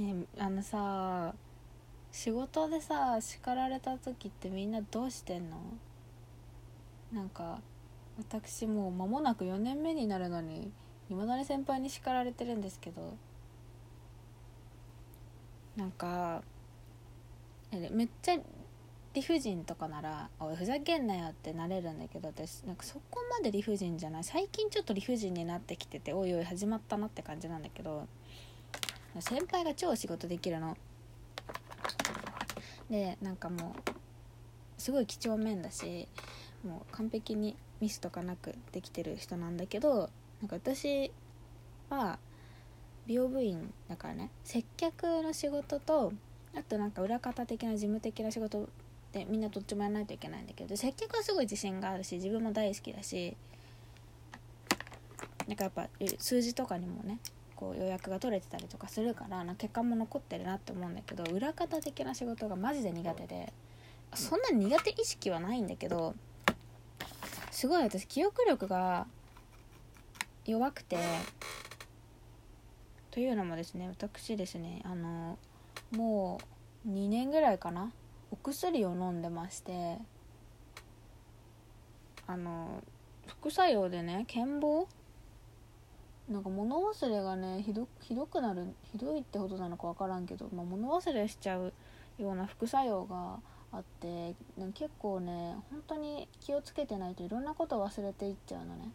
ねあのさ仕事でさ叱られた時ってみんなどうしてんの？なんか私もう間もなく4年目になるのにいまだに先輩に叱られてるんですけど。なんかめっちゃ理不尽とかなら「おいふざけんなよ」ってなれるんだけど私なんかそこまで理不尽じゃない。最近ちょっと理不尽になってきてておいおい始まったなって感じなんだけど。先輩が超仕事できるの。でなんかもうすごい几帳面だしもう完璧にミスとかなくできてる人なんだけどなんか私は美容部員だからね接客の仕事とあとなんか裏方的な事務的な仕事でみんなどっちもやらないといけないんだけど接客はすごい自信があるし自分も大好きだしなんかやっぱ数字とかにもねこう予約が取れてたりとかするからな結果も残ってるなって思うんだけど裏方的な仕事がマジで苦手でそんな苦手意識はないんだけどすごい私記憶力が弱くてというのもですね私ですねあのもう2年ぐらいかなお薬を飲んでましてあの副作用でね健忘なんか物忘れがねひどひどくなるひどいってほどなのか分からんけど、まあ、物忘れしちゃうような副作用があって結構ね本当に気をつけてないといろんなこと忘れていっちゃうのね。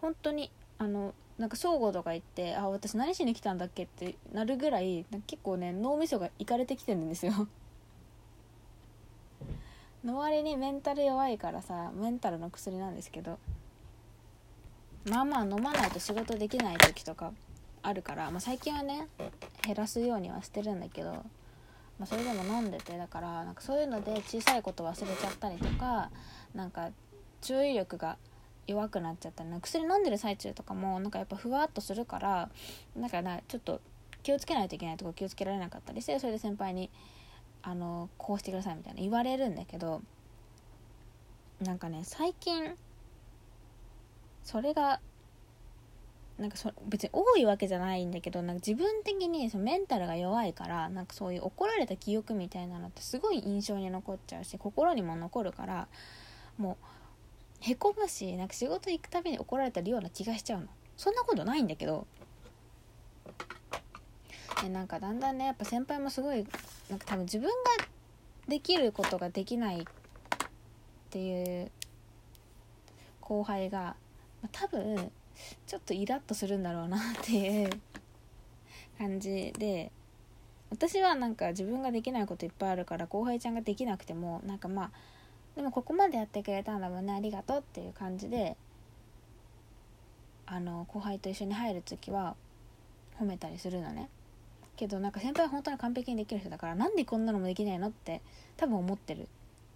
本当にあのなんか正午とか行ってあ私何しに来たんだっけってなるぐらい結構ね脳みそがいかれてきてるんですよ。の割にメンタル弱いからさメンタルの薬なんですけどまあまあ飲まないと仕事できない時とかあるから、まあ、最近はね減らすようにはしてるんだけど、まあ、それでも飲んでてだからなんかそういうので小さいこと忘れちゃったりとかなんか注意力が弱くなっちゃったり薬飲んでる最中とかもなんかやっぱふわっとするからなんかなちょっと気をつけないといけないとこ気をつけられなかったりしてそれで先輩にあのこうしてくださいみたいな言われるんだけどなんかね最近それがなんかそ別に多いわけじゃないんだけどなんか自分的にそのメンタルが弱いからなんかそういう怒られた記憶みたいなのってすごい印象に残っちゃうし心にも残るからもうへこむしなんか仕事行くたびに怒られてるような気がしちゃうの。そんなことないんだけど。でなんかだんだんねやっぱ先輩もすごいなんか多分自分ができることができないっていう後輩がま多分ちょっとイラッとするんだろうなっていう感じで私はなんか自分ができないこといっぱいあるから後輩ちゃんができなくてもなんかまあでもここまでやってくれたんだもんねありがとうっていう感じであの後輩と一緒に入る時は褒めたりするのね。けどなんか先輩は本当に完璧にできる人だからなんでこんなのもできないのって多分思ってる。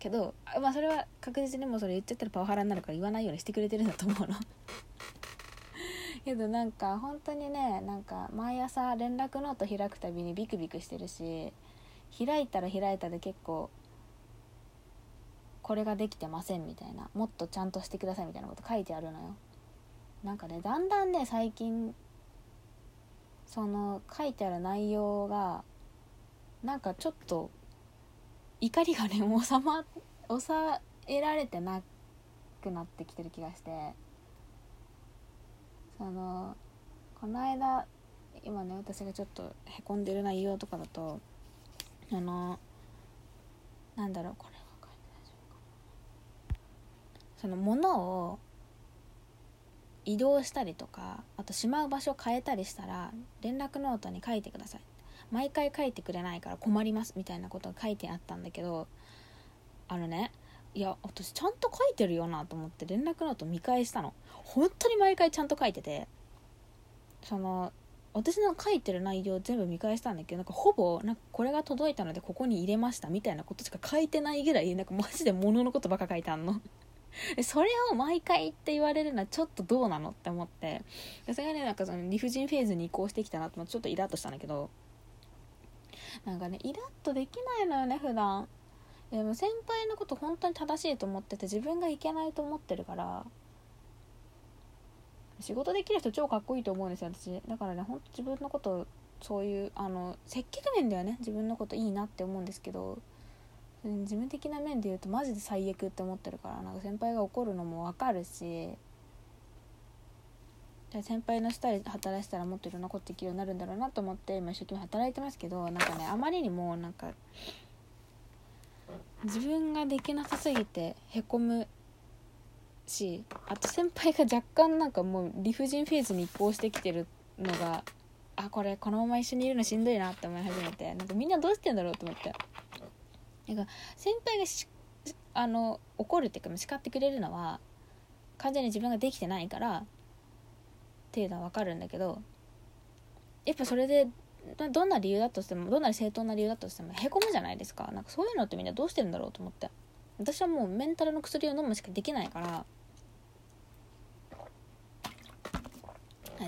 けどまあそれは確実にもそれ言っちゃったらパワハラになるから言わないようにしてくれてるんだと思うの。けどなんか本当にねなんか毎朝連絡ノート開くたびにビクビクしてるし開いたら開いたで結構これができてませんみたいなもっとちゃんとしてくださいみたいなこと書いてあるのよ。なんかねだんだんね最近その書いてある内容がなんかちょっと怒りがねもう収ま抑えられてなくなってきてる気がして。そのこの間今ね私がちょっとへこんでる内容とかだとあのなんだろうこれは書いて大丈夫かその物を移動したりとかあとしまう場所を変えたりしたら連絡ノートに書いてください。毎回書いてくれないから困りますみたいなことが書いてあったんだけどあのねいや私ちゃんと書いてるよなと思って連絡ノート見返したの。本当に毎回ちゃんと書いててその私の書いてる内容全部見返したんだけどなんかほぼなんかこれが届いたのでここに入れましたみたいなことしか書いてないぐらいなんかマジで物のことばっか書いてあんの。それを毎回って言われるのはちょっとどうなのって思って。それがねなんかその理不尽フェーズに移行してきたなと思ってちょっとイラッとしたんだけどなんかねイラッとできないのよね普段。でも先輩のこと本当に正しいと思ってて自分がいけないと思ってるから。仕事できる人超かっこいいと思うんですよ私。だからねほんと自分のことそういうあの接客面ではね。自分のこといいなって思うんですけど。事務的な面で言うとマジで最悪って思ってるから。なんか先輩が怒るのも分かるし。先輩の下で働いたらもっといろんなことできるようになるんだろうなと思って今一生懸命働いてますけどなんかねあまりにもなんか自分ができなさすぎてへこむしあと先輩が若干なんかもう理不尽フェーズに移行してきてるのがあこれこのまま一緒にいるのしんどいなって思い始めてなんかみんなどうしてんだろうと思って。なんか先輩があの怒るっていうか叱ってくれるのは完全に自分ができてないからっていうのは分かるんだけどやっぱそれでどんな理由だとしてもどんな正当な理由だとしてもへこむじゃないですか。なんかそういうのってみんなどうしてるんだろうと思って。私はもうメンタルの薬を飲むしかできないから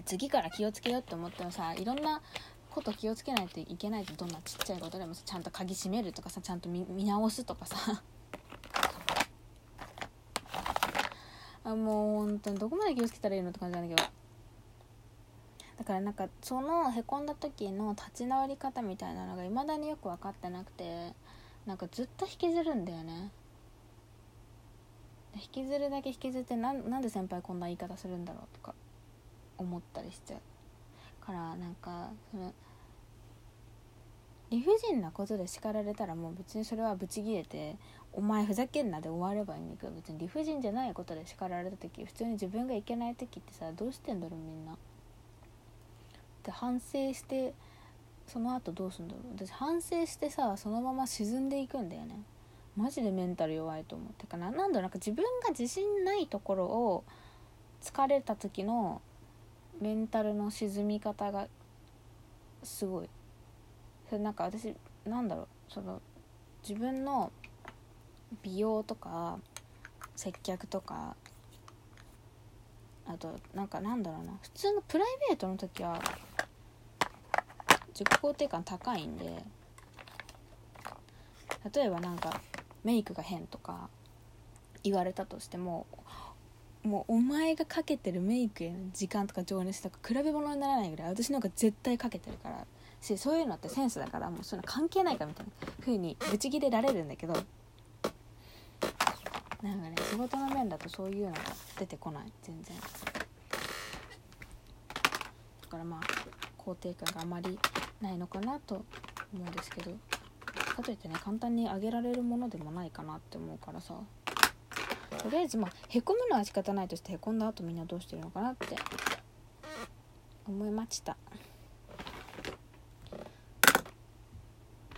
次から気をつけようって思ってもさいろんなこと気をつけないといけないとどんなちっちゃいことでもちゃんと鍵閉めるとかさちゃんと見直すとかさ。あもう本当にどこまで気をつけたらいいのって感じなんだけど。だからなんかそのへこんだ時の立ち直り方みたいなのが未だによく分かってなくてなんかずっと引きずるんだよね引きずるだけ引きずってなんなんで先輩こんな言い方するんだろうとか思ったりしちゃうからなんかその理不尽なことで叱られたらもう別にそれはブチギレて「お前ふざけんな」で終わればいいんだけど別に理不尽じゃないことで叱られた時普通に自分がいけない時ってさどうしてんだろうみんな。で反省してその後どうすんだろう。私反省してさそのまま沈んでいくんだよね。マジでメンタル弱いと思うて。かななんだろうなんか自分が自信ないところを疲れた時のメンタルの沈み方がすごい。それなんか私なんだろうその自分の美容とか接客とかあとなんかなんだろうな普通のプライベートの時は自己肯定感高いんで例えばなんかメイクが変とか言われたとしてももうお前がかけてるメイクへの時間とか情熱とか比べ物にならないぐらい私の方が絶対かけてるからしそういうのってセンスだからもうそういうの関係ないかみたいな風にブチギレられるんだけどなんかね仕事の面だとそういうのが出てこない。全然。だからまあ肯定感があまりないのかなと思うんですけどかといってね簡単にあげられるものでもないかなって思うからさ。とりあえずまあへこむのは仕方ないとしてへこんだ後みんなどうしてるのかなって思いました。